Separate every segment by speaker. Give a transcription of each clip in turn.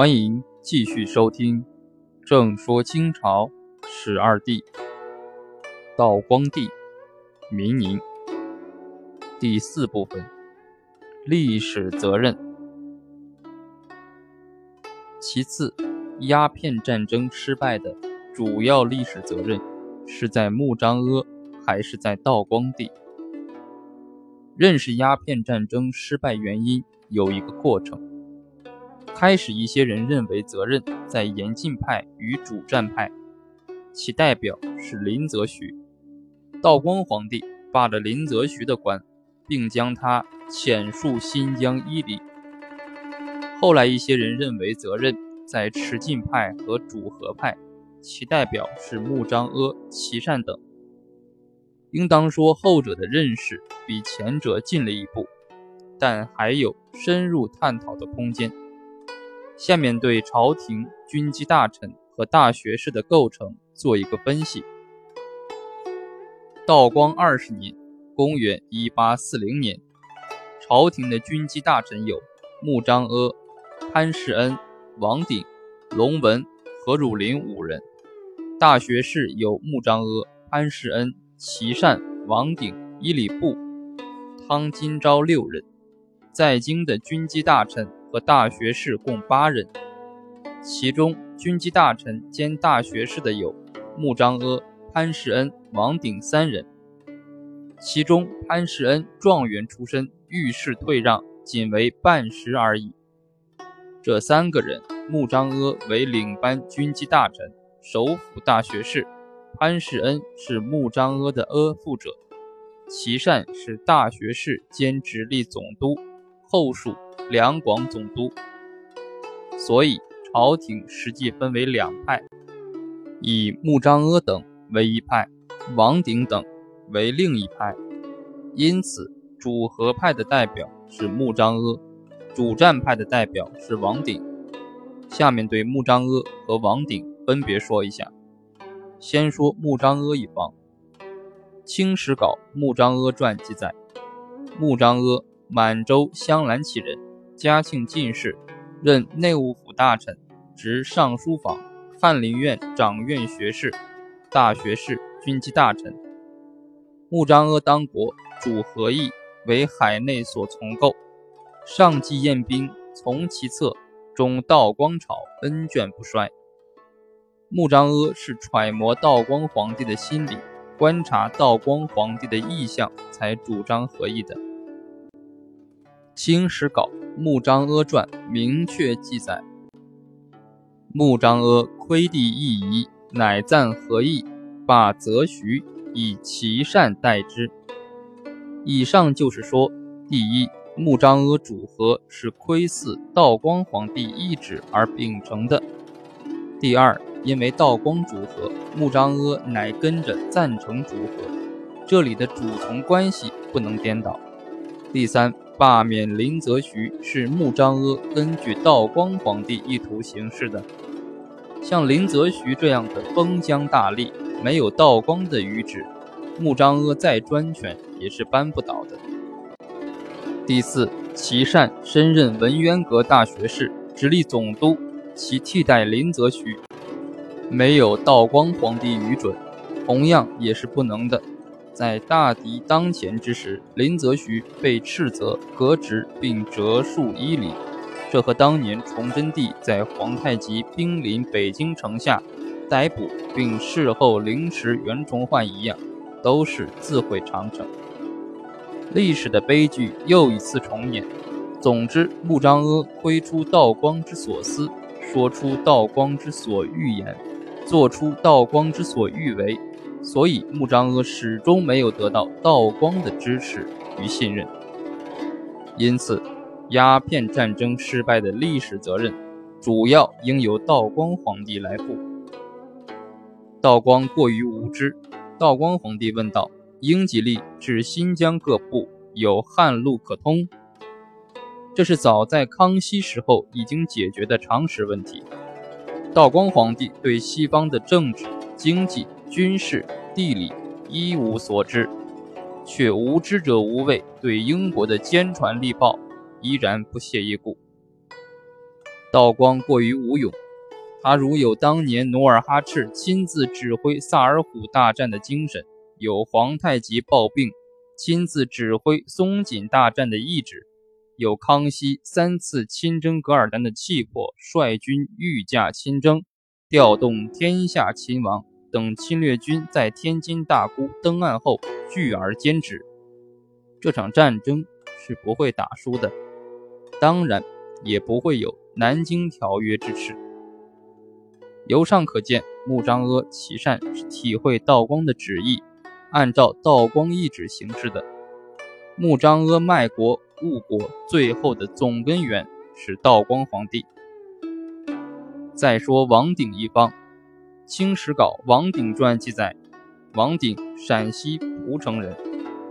Speaker 1: 欢迎继续收听《正说清朝十二帝》，道光帝，明宁，第四部分：历史责任。其次，鸦片战争失败的主要历史责任是在穆彰阿还是在道光帝？认识鸦片战争失败原因有一个过程。开始，一些人认为责任在严禁派与主战派，其代表是林则徐。道光皇帝罢了林则徐的官，并将他遣戍新疆伊犁。后来，一些人认为责任在持进派和主和派，其代表是穆彰阿、琦善等。应当说，后者的认识比前者进了一步，但还有深入探讨的空间。下面对朝廷军机大臣和大学士的构成做一个分析。道光二十年（公元1840年），朝廷的军机大臣有穆彰阿、潘世恩、王鼎、龙文、何汝霖五人；大学士有穆彰阿、潘世恩、琦善、王鼎、伊里布、汤金昭六人；在京的军机大臣。和大学士共八人，其中军机大臣兼大学士的有穆彰阿、潘世恩、王鼎三人。其中潘世恩状元出身，遇事退让，仅为半时而已。这三个人，穆彰阿为领班军机大臣，首辅大学士；潘世恩是穆彰阿的阿附者；琦善是大学士兼直隶总督，后属。两广总督，所以朝廷实际分为两派，以穆彰阿等为一派，王鼎等为另一派。因此，主和派的代表是穆彰阿，主战派的代表是王鼎。下面对穆彰阿和王鼎分别说一下。先说穆彰阿一方，《清史稿·穆彰阿传》记载，穆彰阿，满洲镶蓝旗人。嘉庆进士，任内务府大臣，执尚书房、翰林院掌院学士、大学士、军机大臣。穆彰阿当国主和议，为海内所从构，上计验兵，从其策，终道光朝恩眷不衰。穆彰阿是揣摩道光皇帝的心理，观察道光皇帝的意向，才主张和议的。《清史稿·穆彰阿传》明确记载：穆彰阿窥地议仪，乃赞和议，罢则徐，以其善待之。以上就是说，第一，穆彰阿主和是窥伺道光皇帝懿旨而秉承的；第二，因为道光主和，穆彰阿乃跟着赞成主和，这里的主从关系不能颠倒；第三。罢免林则徐是穆彰阿根据道光皇帝意图行事的，像林则徐这样的封疆大吏，没有道光的谕旨，穆彰阿再专权也是扳不倒的。第四，琦善升任文渊阁大学士，直隶总督，其替代林则徐，没有道光皇帝谕准，同样也是不能的。在大敌当前之时，林则徐被斥责革职并折戍伊犁，这和当年崇祯帝在皇太极兵临北京城下，逮捕并事后凌迟袁崇焕一样，都是自毁长城。历史的悲剧又一次重演。总之，穆彰阿挥出道光之所思，说出道光之所欲言，做出道光之所欲为。所以，穆彰阿始终没有得到道光的支持与信任，因此，鸦片战争失败的历史责任，主要应由道光皇帝来负。道光过于无知，道光皇帝问道：“英吉利至新疆各部有汉路可通？”这是早在康熙时候已经解决的常识问题。道光皇帝对西方的政治、经济。军事、地理一无所知，却无知者无畏，对英国的坚船利炮依然不屑一顾。道光过于无勇，他如有当年努尔哈赤亲自指挥萨尔浒大战的精神，有皇太极抱病亲自指挥松锦大战的意志，有康熙三次亲征噶尔丹的气魄，率军御驾亲征，调动天下亲王等侵略军在天津大沽登岸后聚而歼之，这场战争是不会打输的。当然，也不会有南京条约支持。由上可见，穆彰阿其善是体会道光的旨意，按照道光意旨行事的。穆彰阿卖国误国，最后的总根源是道光皇帝。再说王鼎一方，《清史稿·王鼎传》记载，王鼎陕西蒲城人，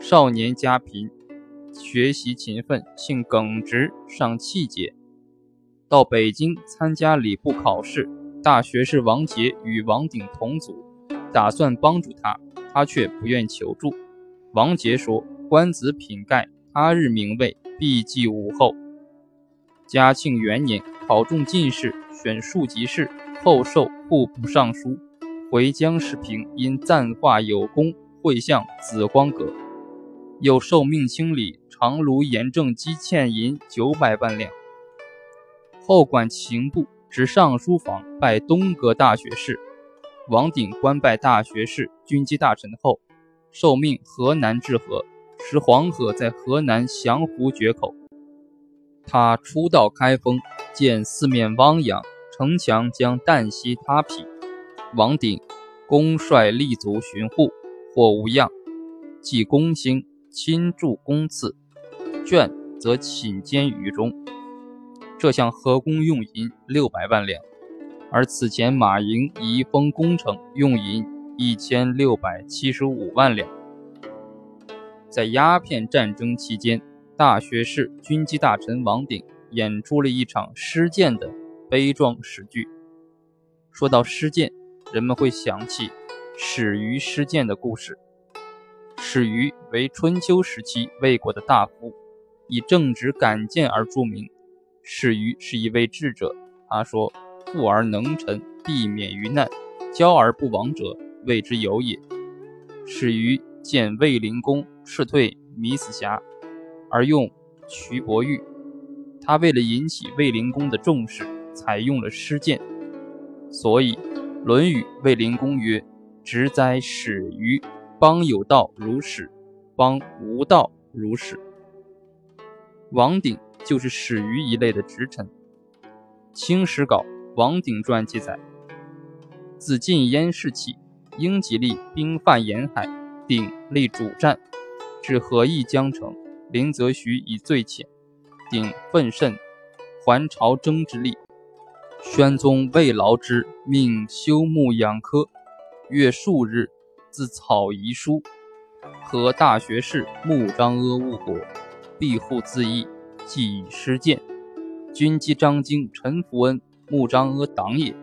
Speaker 1: 少年家贫。学习勤奋，性耿直，尚气节。到北京参加礼部考试，大学士王杰与王鼎同组，打算帮助他，他却不愿求助。王杰说：“官子品盖，他日名位必继武后。”嘉庆元年考中进士，选庶吉士，后授户部尚书，回江时平因赞化有功，会向紫光阁。又受命清理长芦盐政积欠银九百万两，后管刑部，执尚书房，拜东阁大学士。王鼎官拜大学士、军机大臣后，受命河南治河，使黄河在河南降湖决口。他初到开封，见四面汪洋，城墙将旦夕塌劈。王鼎公率立足巡护，或无恙，即公兴。亲助公赐，眷则寝监于中。这项河工用银六百万两，而此前马营移封工程用银一千六百七十五万两。在鸦片战争期间，大学士、军机大臣王鼎演出了一场失剑的悲壮史剧。说到失剑，人们会想起始于失剑的故事。始于为春秋时期魏国的大夫，以正直敢谏而著名。始于是一位智者，他说：“富而能臣，必免于难；骄而不亡者，谓之有也。”始于见卫灵公斥退糜子瑕，而用瞿伯玉。他为了引起卫灵公的重视，采用了诗谏。所以，《论语·卫灵公》曰：“直哉始于。”邦有道如始，邦无道如始。王鼎就是始于一类的直臣。《清史稿·王鼎传》记载：自晋燕时起，英吉利兵犯沿海，鼎立主战，至河邑江城，林则徐以最浅，鼎奋甚，还朝征之力。宣宗慰劳之，命修木养科，月数日。自草遗书，和大学士穆彰阿误国，庇护自缢，既以失谏。军机张京、陈福恩，穆彰阿党也，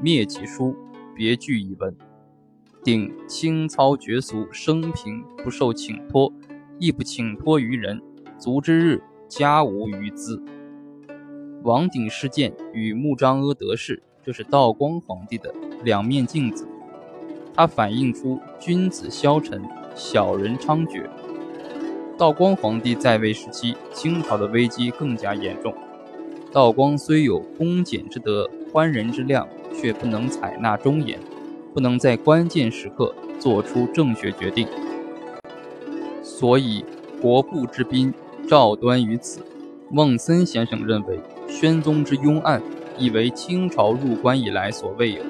Speaker 1: 灭其书，别具一文。鼎清操绝俗，生平不受请托，亦不请托于人。卒之日，家无余资。王鼎事件与穆彰阿得势，这是道光皇帝的两面镜子。它反映出君子消沉，小人猖獗。道光皇帝在位时期，清朝的危机更加严重。道光虽有恭俭之德、宽仁之量，却不能采纳忠言，不能在关键时刻做出正确决定。所以，国部之滨赵端于此。孟森先生认为，宣宗之庸案，亦为清朝入关以来所未有。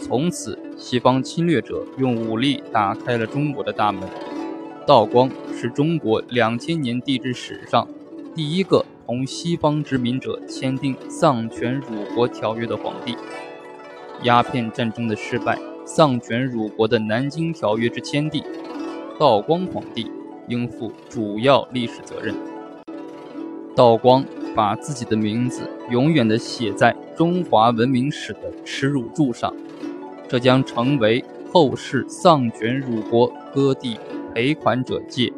Speaker 1: 从此，西方侵略者用武力打开了中国的大门。道光是中国两千年帝制史上第一个同西方殖民者签订丧权辱国条约的皇帝。鸦片战争的失败，丧权辱国的南京条约之签订，道光皇帝应负主要历史责任。道光把自己的名字永远的写在中华文明史的耻辱柱上。这将成为后世丧权辱国、割地赔款者界。